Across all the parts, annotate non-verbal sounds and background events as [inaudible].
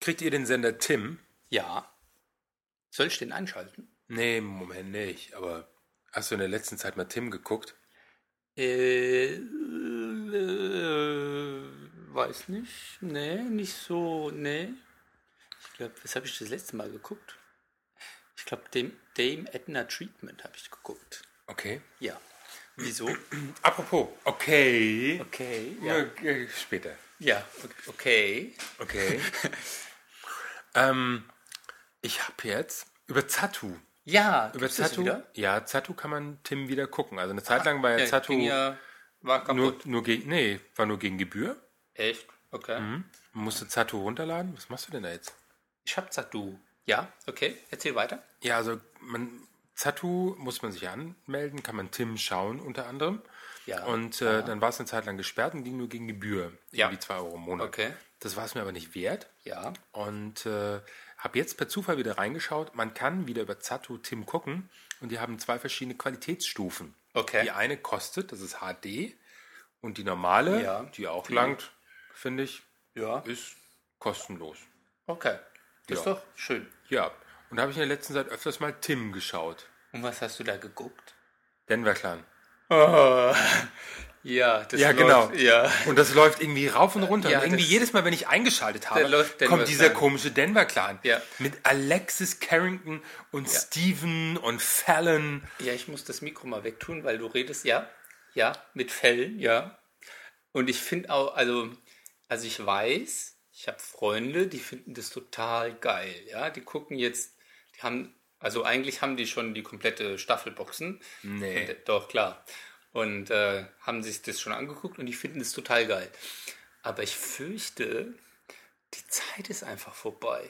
Kriegt ihr den Sender Tim? Ja. Soll ich den einschalten? Nee, im Moment nicht. Aber hast du in der letzten Zeit mal Tim geguckt? Äh, äh, weiß nicht. Nee, nicht so. Nee. Ich glaube, was habe ich das letzte Mal geguckt? Ich glaube, Dame, Dame Edna Treatment habe ich geguckt. Okay. Ja. Wieso? [clears throat] Apropos, okay. Okay. Ja. Ja. äh, Später. Ja, okay. Okay. [laughs] ähm, ich habe jetzt über Zatu. Ja, Über Zatu. Ja, Zatu kann man Tim wieder gucken. Also eine Zeit lang war ja, Ja, Zatu ja, war nur, kaputt. nur gegen. Nee, war nur gegen Gebühr. Echt? Okay. Man musste Zatu runterladen. Was machst du denn da jetzt? Ich hab Zatu. Ja, okay. Erzähl weiter. Ja, also man, Zatu muss man sich anmelden, kann man Tim schauen unter anderem. Ja. Und äh, dann war es eine Zeit lang gesperrt und ging nur gegen Gebühr. Ja. Irgendwie 2 Euro im Monat. Okay. Das war es mir aber nicht wert. Ja. Und äh, habe jetzt per Zufall wieder reingeschaut. Man kann wieder über Zatu Tim gucken und die haben zwei verschiedene Qualitätsstufen. Okay. Die eine kostet, das ist HD, und die normale, Ja, die auch die- langt, finde ich, Ja. ist kostenlos. Okay. Das ist Ja. doch schön. Ja, und da habe ich in der letzten Zeit öfters mal Tim geschaut. Und was hast du da geguckt? Denver Clan. Oh. [laughs] Ja, das Ja, läuft, genau. Ja. Und das läuft irgendwie rauf und runter. Ja, und irgendwie jedes Mal, wenn ich eingeschaltet habe, kommt dieser Clan. komische Denver Clan. Ja. Mit Alexis Carrington und Steven und Fallon. Ja, ich muss das Mikro mal wegtun, weil du redest, ja, ja, mit Fällen, ja. Und ich finde auch, also, also ich weiß, ich habe Freunde, die finden das total geil, ja. Die gucken jetzt, die haben, also eigentlich haben die schon die komplette Staffelboxen. Nee. Und, doch, klar. Und äh, haben sich das schon angeguckt und die finden es total geil. Aber ich fürchte, die Zeit ist einfach vorbei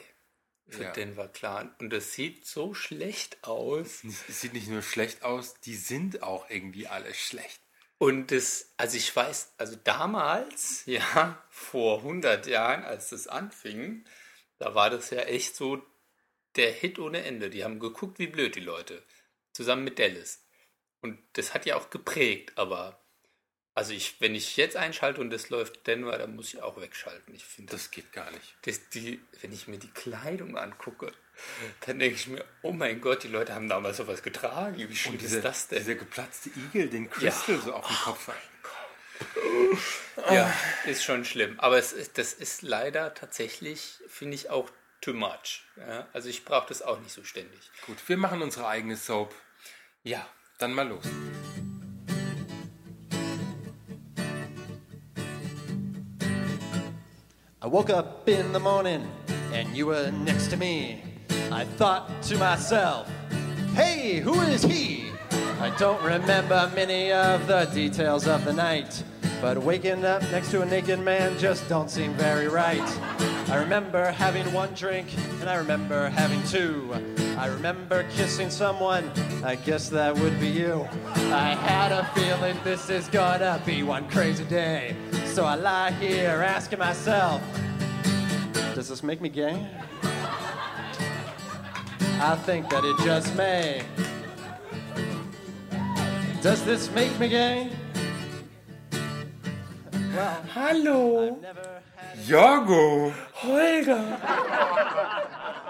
für Ja. Denver Clan. Und das sieht so schlecht aus. [laughs] Es sieht nicht nur schlecht aus, die sind auch irgendwie alle schlecht. Und das, also ich weiß, also damals, [laughs] ja, vor 100 Jahren, als das anfing, da war das ja echt so der Hit ohne Ende. Die haben geguckt, wie blöd die Leute. Zusammen mit Dallas. Und das hat ja auch geprägt, aber also ich, wenn ich jetzt einschalte und das läuft Denver, dann muss ich auch wegschalten. Ich finde das, Das geht gar nicht. das die, wenn ich mir die Kleidung angucke, dann denke ich mir, oh mein Gott, die Leute haben damals sowas getragen. Wie schlimm Und dieser, ist das denn? dieser geplatzte Igel, den Crystal so auf dem Kopf hat. Ja, ist schon schlimm. Aber es ist, das ist leider tatsächlich, finde ich, auch too much. Ja, also ich brauche das auch nicht so ständig. Gut, wir machen unsere eigene Soap. Ja. Dann mal los. I woke up in the morning and you were next to me. I thought to myself, hey, who is he? I don't remember many of the details of the night, but waking up next to a naked man just don't seem very right. I remember having one drink and I remember having two. I remember kissing someone, I guess that would be you. I had a feeling this is gonna be one crazy day. So I lie here asking myself, does this make me gay? I think that it just may. Does this make me gay? Well, had Jorgo. Holger,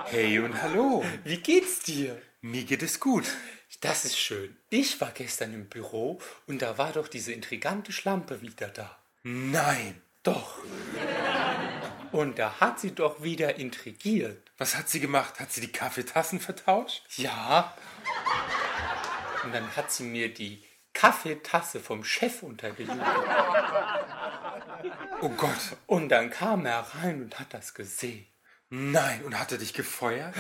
Hey und hallo. wie geht's dir? Mir geht es gut. Das ist schön. Ich war gestern im Büro und da war doch diese intrigante Schlampe wieder da. Nein. Doch. Und da hat sie doch wieder intrigiert. Was hat sie gemacht? Hat sie die Kaffeetassen vertauscht? Ja. Und dann hat sie mir die Kaffeetasse vom Chef untergelegt. Oh Gott. Und dann kam er rein und hat das gesehen. Nein. Und hat er dich gefeuert?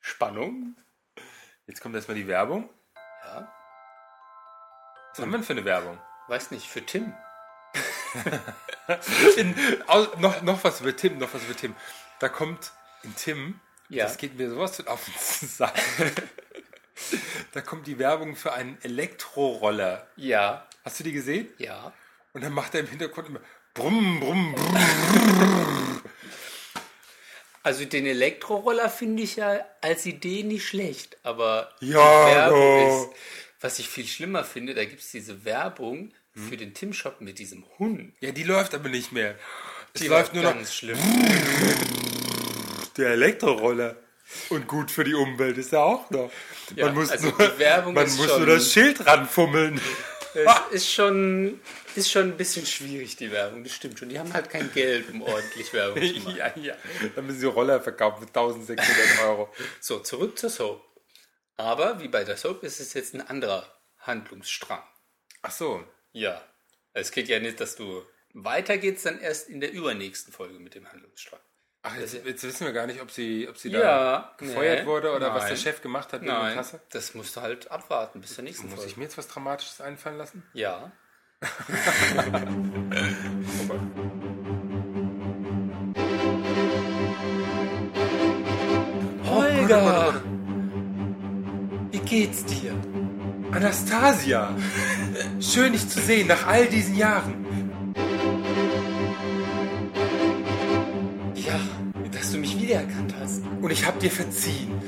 Spannung? Jetzt kommt erstmal die Werbung. Ja. Was haben wir denn für eine Werbung? Weiß nicht, für Tim. [laughs] In, au, noch, noch was über Tim, noch was über Tim. Da kommt in Tim, Ja. das geht mir sowas auf den Sack. Da kommt die Werbung für einen Elektroroller. Ja. Hast du die gesehen? Ja. Und dann macht er im Hintergrund immer brumm, brumm, brumm. Also den Elektroroller finde ich ja als Idee nicht schlecht, aber Ja, die Werbung ja. ist, was ich viel schlimmer finde, da gibt es diese Werbung für den Tim-Shop mit diesem Hund. Ja, die läuft aber nicht mehr. Es Die läuft war nur noch ganz schlimm. [laughs] der Elektroroller. Und gut für die Umwelt ist er auch noch. Ja, man muss, also nur, man muss schon- nur das Schild ranfummeln. Es ist schon, ist schon ein bisschen schwierig, die Werbung, das stimmt schon. Die haben halt kein Geld, um ordentlich Werbung zu [laughs] machen. ja, ja. Dann müssen sie Roller verkaufen für 1600 Euro. So, zurück zur Soap. Aber wie bei der Soap ist es jetzt ein anderer Handlungsstrang. Ach so. Ja. Es geht ja nicht, dass du. Weiter geht's dann erst in der übernächsten Folge mit dem Handlungsstrang. Ach, jetzt, jetzt wissen wir gar nicht, ob sie, ob sie Ja, da gefeuert nee, wurde oder was nein. der Chef gemacht hat wegen der Nein, Tasse. das musst du halt abwarten bis zur nächsten Muss Folge. ich mir jetzt was Dramatisches einfallen lassen? Ja. [laughs] Holger! Wie geht's dir? Anastasia! [laughs] Schön, dich zu sehen nach all diesen Jahren. Und ich hab dir verziehen.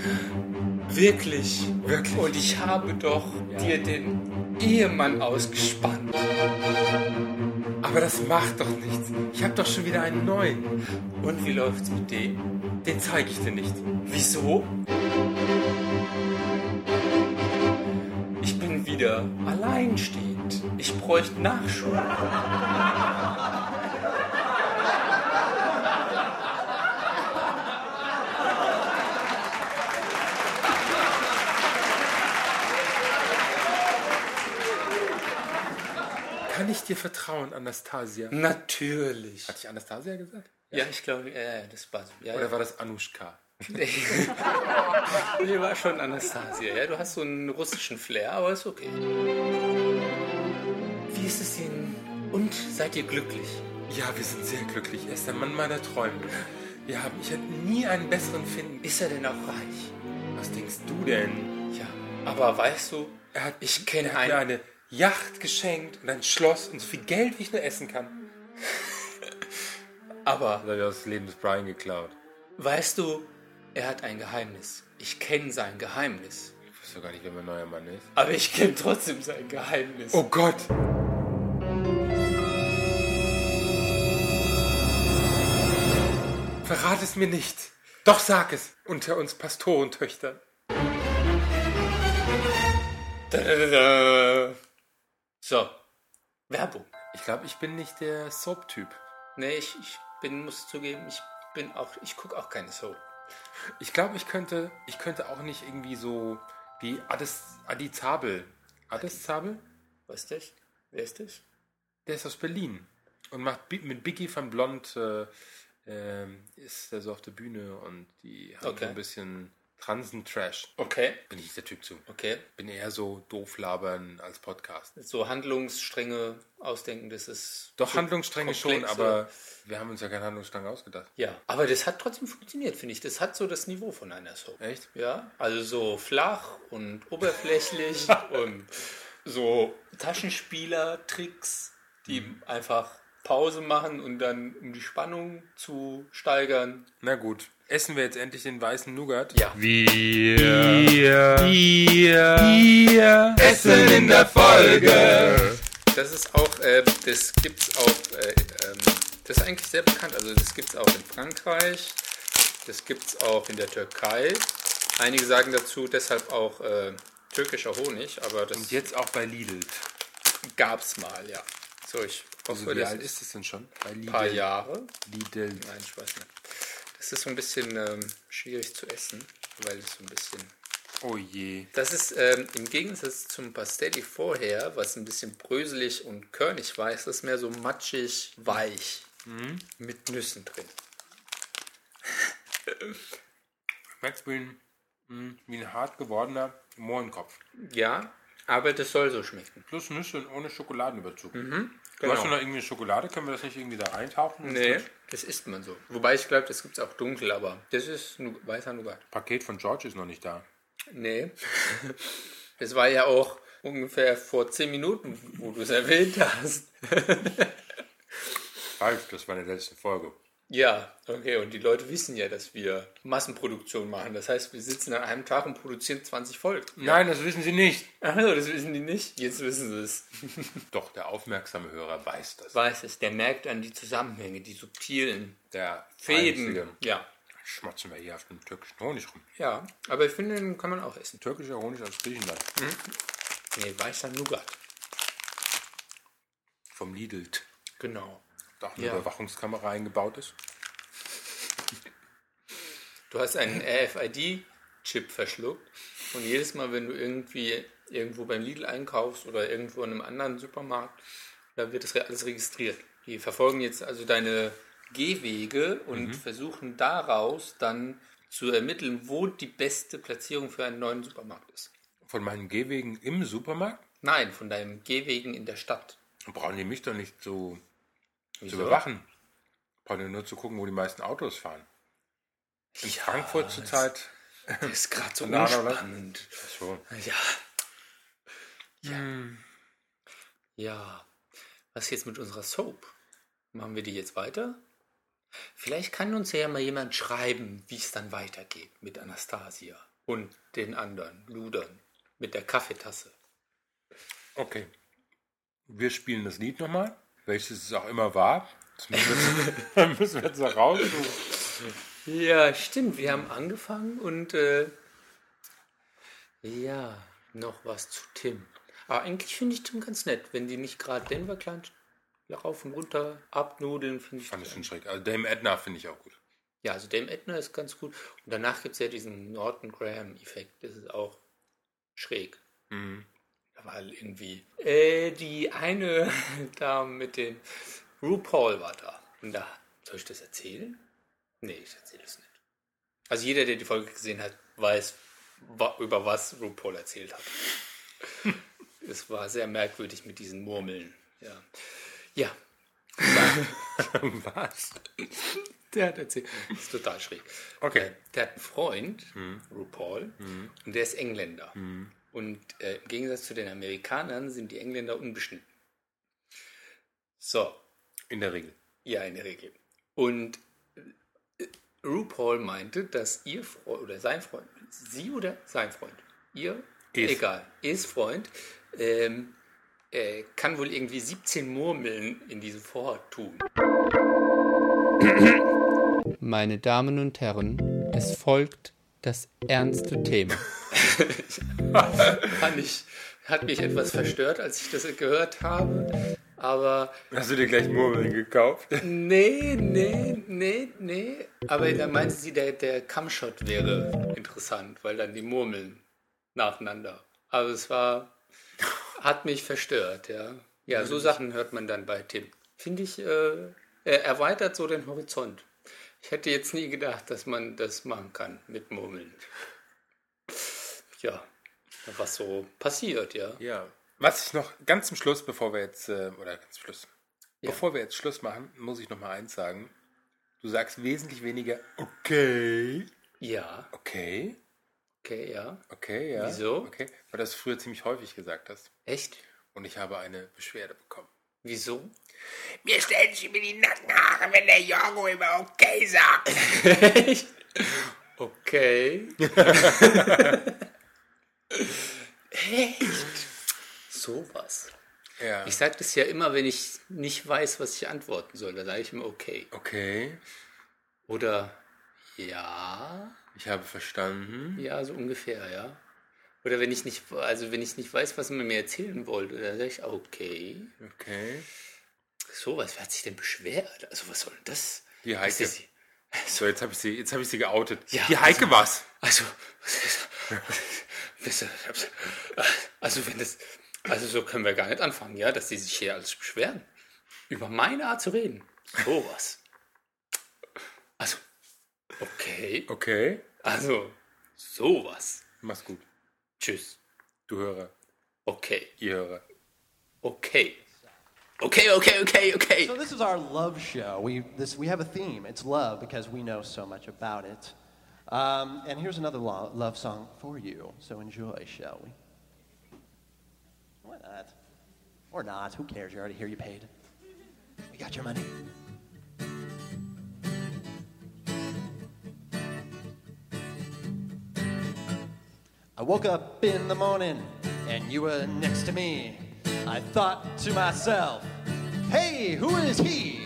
Wirklich. Wirklich. Und ich habe doch dir den Ehemann ausgespannt. Aber das macht doch nichts. Ich hab doch schon wieder einen neuen. Und wie läuft's mit dem? Den zeige ich dir nicht. Wieso? Ich bin wieder alleinstehend. Ich bräuchte Nachschub. Ich dir vertrauen, Anastasia? Natürlich. Hat ich Anastasia gesagt? Ja, ich glaube, ja, ja, das war so. Ja, Oder ja. war das Anushka? Nee. [laughs] nee, war schon Anastasia. Ja, du hast so einen russischen Flair, aber ist okay. Wie ist es Ihnen? Und seid ihr glücklich? Ja, wir sind sehr glücklich. Er ist der Mann meiner Träume. Wir haben, ich hätte nie einen besseren finden. Ist er denn auch reich? Was denkst du denn? Ja, aber weißt du, Er hat, Ich kenn hat mir einen- eine Yacht geschenkt und ein Schloss und so viel Geld, wie ich nur essen kann. [laughs] aber Das ich aus dem Leben des Brian geklaut. weißt du, er hat ein Geheimnis. Ich kenne sein Geheimnis. Ich wusste gar nicht, wer mein neuer Mann ist. Aber ich kenne trotzdem sein Geheimnis. Oh Gott! Verrat es mir nicht. Doch sag es unter uns Pastorentöchtern. Da, da, da, da. So, Werbung. Ich glaube, ich bin nicht der Soap-Typ. Nee, ich, ich bin, muss zugeben, ich bin auch, ich gucke auch keine Soap. Ich glaube, ich könnte, ich könnte auch nicht irgendwie so wie Ades, Adi Zabel. Ades Zabel? Was ist das? Wer ist das? Der ist aus Berlin und macht mit Biggie van Blond äh, ähm, ist er so auf der Bühne und die haben Okay. so ein bisschen Transen-Trash. Okay. Bin ich der Typ zu. Okay. Bin eher so doof labern als Podcast. So Handlungsstränge ausdenken, das ist. Doch Handlungsstränge schon, aber wir haben uns ja keine Handlungsstränge ausgedacht. Ja, aber das hat trotzdem funktioniert, finde ich. Das hat so das Niveau von einer Soap. Echt? Ja, also so flach und oberflächlich [laughs] und so Taschenspieler-Tricks, die Mhm. einfach Pause machen und dann, um die Spannung zu steigern. Na gut. Essen wir jetzt endlich den weißen Nougat? Ja. Essen in der Folge. Das ist auch, äh, das gibt's auch, äh, ähm, das ist eigentlich sehr bekannt. Also das gibt's auch in Frankreich, das gibt's auch in der Türkei. Einige sagen dazu deshalb auch äh, türkischer Honig, aber das Und jetzt auch bei Lidl. gab's mal, ja. So, ich Also hoffe, wie das alt ist ist es denn schon? Bei ein Lidl. paar Jahre. Lidl. Nein, ich weiß nicht. Das ist so ein bisschen ähm, schwierig zu essen, weil es so ein bisschen Oh je. Das ist ähm, im Gegensatz zum Pastelli vorher, was ein bisschen bröselig und körnig war, ist das mehr so matschig weich mit Nüssen drin. Schmeckt wie ein, mh, wie ein hart gewordener Mohrenkopf. Ja, aber das soll so schmecken. Plus Nüsse und ohne Schokoladenüberzug. Du genau. hast schon noch irgendwie Schokolade, können wir das nicht irgendwie da reintauchen? Nee, das isst man so. Wobei ich glaube, das gibt es auch dunkel, aber das ist weißer Nougat. Paket von George ist noch nicht da. Nee. [laughs] Das war ja auch ungefähr vor 10 Minuten, wo du es erwähnt hast. [laughs] Falsch, das war in der letzten Folge. Ja, okay, und die Leute wissen ja, dass wir Massenproduktion machen. Das heißt, wir sitzen an einem Tag und produzieren 20 Folgen. Nein, das wissen Sie nicht. Also, das wissen die nicht. Jetzt wissen sie es. [laughs] Doch, der aufmerksame Hörer weiß das. Weiß es, der merkt an die Zusammenhänge, die subtilen Der Fäden. einzige- Ja. Schmatzen wir hier auf dem türkischen Honig rum. Ja, aber ich finde, den kann man auch essen. Türkischer Honig aus Griechenland. Nee, weißer Nougat. Vom Lidl. Genau. Da eine Ja. Überwachungskamera eingebaut ist. Du hast einen RFID-Chip verschluckt und jedes Mal, wenn du irgendwie irgendwo beim Lidl einkaufst oder irgendwo in einem anderen Supermarkt, da wird das alles registriert. Die verfolgen jetzt also deine Gehwege und versuchen daraus dann zu ermitteln, wo die beste Platzierung für einen neuen Supermarkt ist. Von meinen Gehwegen im Supermarkt Nein, von deinen Gehwegen in der Stadt. brauchen die mich doch nicht so zu Wieso? überwachen. Brauchen die nur zu gucken, wo die meisten Autos fahren. In Ja, Frankfurt zurzeit. Das [laughs] ist gerade so unspannend. So. Ja. Ja. Ja. Was jetzt mit unserer Soap? Machen wir die jetzt weiter? Vielleicht kann uns ja mal jemand schreiben, wie es dann weitergeht mit Anastasia und den anderen Ludern mit der Kaffeetasse. Okay. Wir spielen das Lied nochmal, welches es auch immer war. [laughs] Das müssen wir, jetzt noch raussuchen. Ja, stimmt. Wir haben angefangen und äh, ja, noch was zu Tim. Aber eigentlich finde ich Tim ganz nett, wenn die nicht gerade Denver klein rauf und runter abnudeln, finde ich. Fand ich schon schräg. Also Dame Edna finde ich auch gut. Ja, also Dame Edna ist ganz gut. Und danach gibt es ja diesen Norton Graham-Effekt. Das ist auch schräg. Mhm. War irgendwie. Äh, die eine [laughs] da mit dem RuPaul war da. Und da. Soll ich das erzählen? Nee, ich erzähle es nicht. Also jeder, der die Folge gesehen hat, weiß, über was RuPaul erzählt hat. [laughs] es war sehr merkwürdig mit diesen Murmeln. Ja. Ja, [laughs] Was? Der hat erzählt. Das ist total schräg. Okay. Äh, Der hat einen Freund, RuPaul, und der ist Engländer. Und äh, im Gegensatz zu den Amerikanern sind die Engländer unbeschnitten. So, In der Regel. ja, in der Regel. Und äh, RuPaul meinte, dass ihr Freund oder sein Freund, sie oder sein Freund, ihr, Es. egal, es Freund, ähm, äh, kann wohl irgendwie 17 Murmeln in diesem Vorhat tun. Meine Damen und Herren, es folgt das ernste Thema. [laughs] [laughs] Fand ich, hat mich etwas verstört, als ich das gehört habe. Aber Hast du dir gleich Murmeln gekauft? nee, nee, nee, nee. Aber da meinte sie, der, der Cumshot wäre interessant, weil dann die Murmeln nacheinander. Also es war, hat mich verstört, ja. Ja, so Sachen hört man dann bei Tim. Finde ich, äh, er erweitert so den Horizont. Ich hätte jetzt nie gedacht, dass man das machen kann mit Murmeln. Ja, was so passiert, ja. Ja. Was ich noch ganz zum Schluss, bevor wir jetzt, äh, oder ganz zum Schluss, Ja. bevor wir jetzt Schluss machen, muss ich noch mal eins sagen. Du sagst wesentlich weniger okay, Ja, okay, okay, ja. okay, ja. Wieso? Okay, weil du das früher ziemlich häufig gesagt hast. Echt? Und ich habe eine Beschwerde bekommen. Wieso? Mir stellen sich mir die Nackenhaare, wenn der Jorgo immer okay sagt. [laughs] Echt? Okay. [laughs] Echt? Sowas. Ja. Ich sage das ja immer, wenn ich nicht weiß, was ich antworten soll. Da sage ich immer okay. Okay, Oder ja. ich habe verstanden. Ja, so ungefähr, ja. Oder wenn ich nicht, also wenn ich nicht weiß, was man mir erzählen wollte, dann sage ich okay. Okay. Sowas, wer hat sich denn beschwert? Also was soll denn das? Die Was Heike. das? So, jetzt habe ich sie, jetzt habe ich sie geoutet. Ja, die Heike was? Also, was ist- [laughs] [laughs] also wenn das, also so können wir gar nicht anfangen, ja, dass die sich hier alles beschweren. Über meine Art zu reden. Sowas. Also, okay. Okay. Also, sowas. Mach's gut. Tschüss. Du Hörer, Okay. ihr Hörer. Okay. Okay, okay, okay, okay. So this is our love show. We this we have a theme. It's love because we know so much about it. Um, and here's another lo- love song for you, so enjoy, shall we? Why not? Or not, who cares? You're already here, you paid. We got your money. I woke up in the morning and you were next to me. I thought to myself, hey, who is he?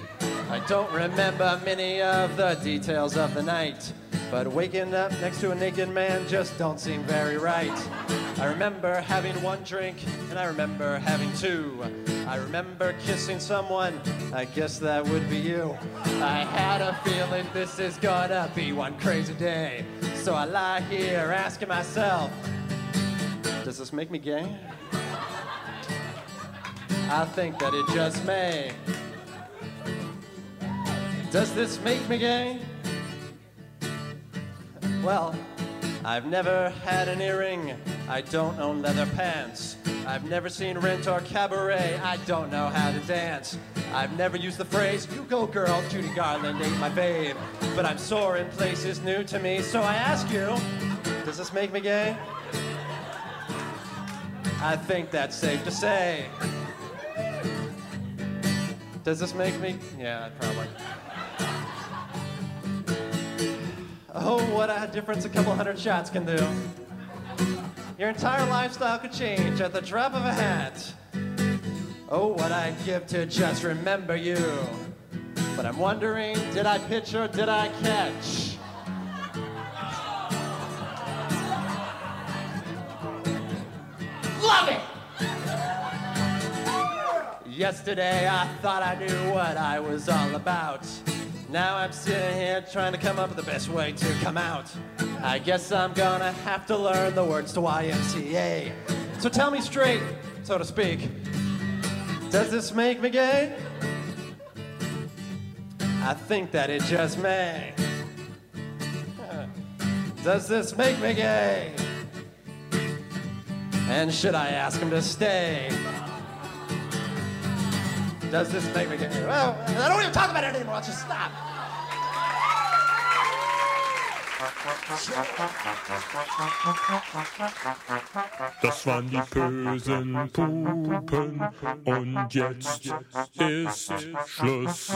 I don't remember many of the details of the night but waking up next to a naked man just don't seem very right. I remember having one drink and I remember having two. I remember kissing someone, I guess that would be you. I had a feeling this is gonna be one crazy day. So I lie here asking myself, does this make me gay? I think that it just may. Does this make me gay? Well, I've never had an earring. I don't own leather pants. I've never seen rent or cabaret. I don't know how to dance. I've never used the phrase, you go girl, Judy Garland ain't my babe. But I'm sore in places new to me, so I ask you, does this make me gay? I think that's safe to say. Does this make me? Yeah, probably. Oh, what a difference a couple hundred shots can do. Your entire lifestyle could change at the drop of a hat. Oh, what I'd give to just remember you. But I'm wondering, did I pitch or did I catch? Love it! Yesterday I thought I knew what I was all about. Now I'm sitting here trying to come up with the best way to come out. I guess I'm gonna have to learn the words to YMCA. So tell me straight, so to speak, does this make me gay? I think that it just may. [laughs] Does this make me gay? And should I ask him to stay? Does this make me gay? Well, I don't even talk about it anymore. I'll just stop. Das waren die bösen Pupen und jetzt ist Schluss.